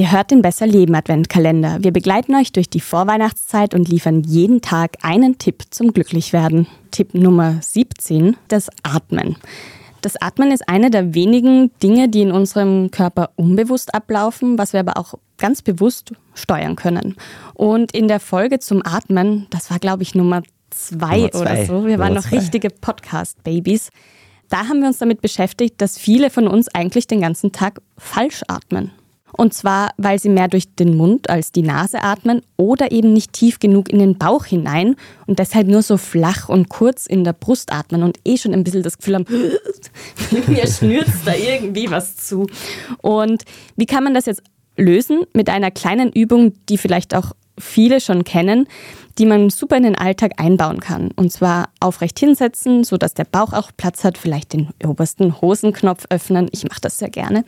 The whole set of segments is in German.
Ihr hört den Besser Leben Adventkalender. Wir begleiten euch durch die Vorweihnachtszeit und liefern jeden Tag einen Tipp zum Glücklichwerden. Tipp Nummer 17, das Atmen. Das Atmen ist eine der wenigen Dinge, die in unserem Körper unbewusst ablaufen, was wir aber auch ganz bewusst steuern können. Und in der Folge zum Atmen, das war glaube ich Nummer zwei, Nummer zwei. oder so, wir Nummer waren noch zwei. richtige Podcast-Babys, da haben wir uns damit beschäftigt, dass viele von uns eigentlich den ganzen Tag falsch atmen. Und zwar, weil sie mehr durch den Mund als die Nase atmen oder eben nicht tief genug in den Bauch hinein und deshalb nur so flach und kurz in der Brust atmen und eh schon ein bisschen das Gefühl haben, mir schnürt da irgendwie was zu. Und wie kann man das jetzt lösen? Mit einer kleinen Übung, die vielleicht auch viele schon kennen, die man super in den Alltag einbauen kann. Und zwar aufrecht hinsetzen, sodass der Bauch auch Platz hat, vielleicht den obersten Hosenknopf öffnen. Ich mache das sehr gerne.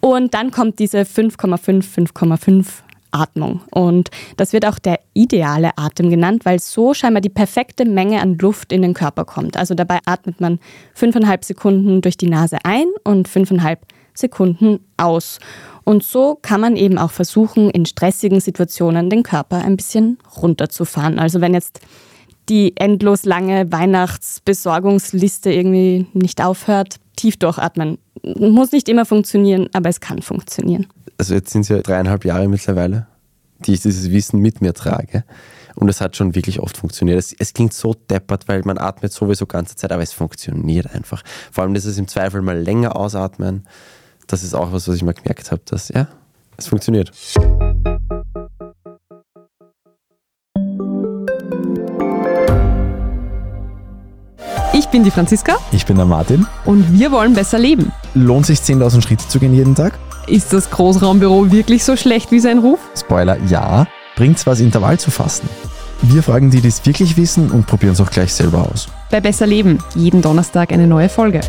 Und dann kommt diese 5,5, 5,5 Atmung. Und das wird auch der ideale Atem genannt, weil so scheinbar die perfekte Menge an Luft in den Körper kommt. Also dabei atmet man 5,5 Sekunden durch die Nase ein und 5,5 Sekunden aus. Und so kann man eben auch versuchen, in stressigen Situationen den Körper ein bisschen runterzufahren. Also wenn jetzt die endlos lange Weihnachtsbesorgungsliste irgendwie nicht aufhört, tief durchatmen. Muss nicht immer funktionieren, aber es kann funktionieren. Also jetzt sind es ja dreieinhalb Jahre mittlerweile, die ich dieses Wissen mit mir trage. Und es hat schon wirklich oft funktioniert. Es, es, klingt so deppert, weil man atmet sowieso ganze Zeit, aber es funktioniert einfach. Vor allem das ist im Zweifel mal länger ausatmen das ist auch was, was ich mal gemerkt habe, dass ja, es funktioniert. Ich bin die Franziska. Ich bin der Martin. Und wir wollen besser leben. Lohnt sich 10.000 Schritte zu gehen jeden Tag? Ist das Großraumbüro wirklich so schlecht wie sein Ruf? Spoiler, ja. Bringt's was, Intervall zu fassen? Wir fragen die, die es wirklich wissen und probieren es auch gleich selber aus. Bei Besser Leben, jeden Donnerstag eine neue Folge.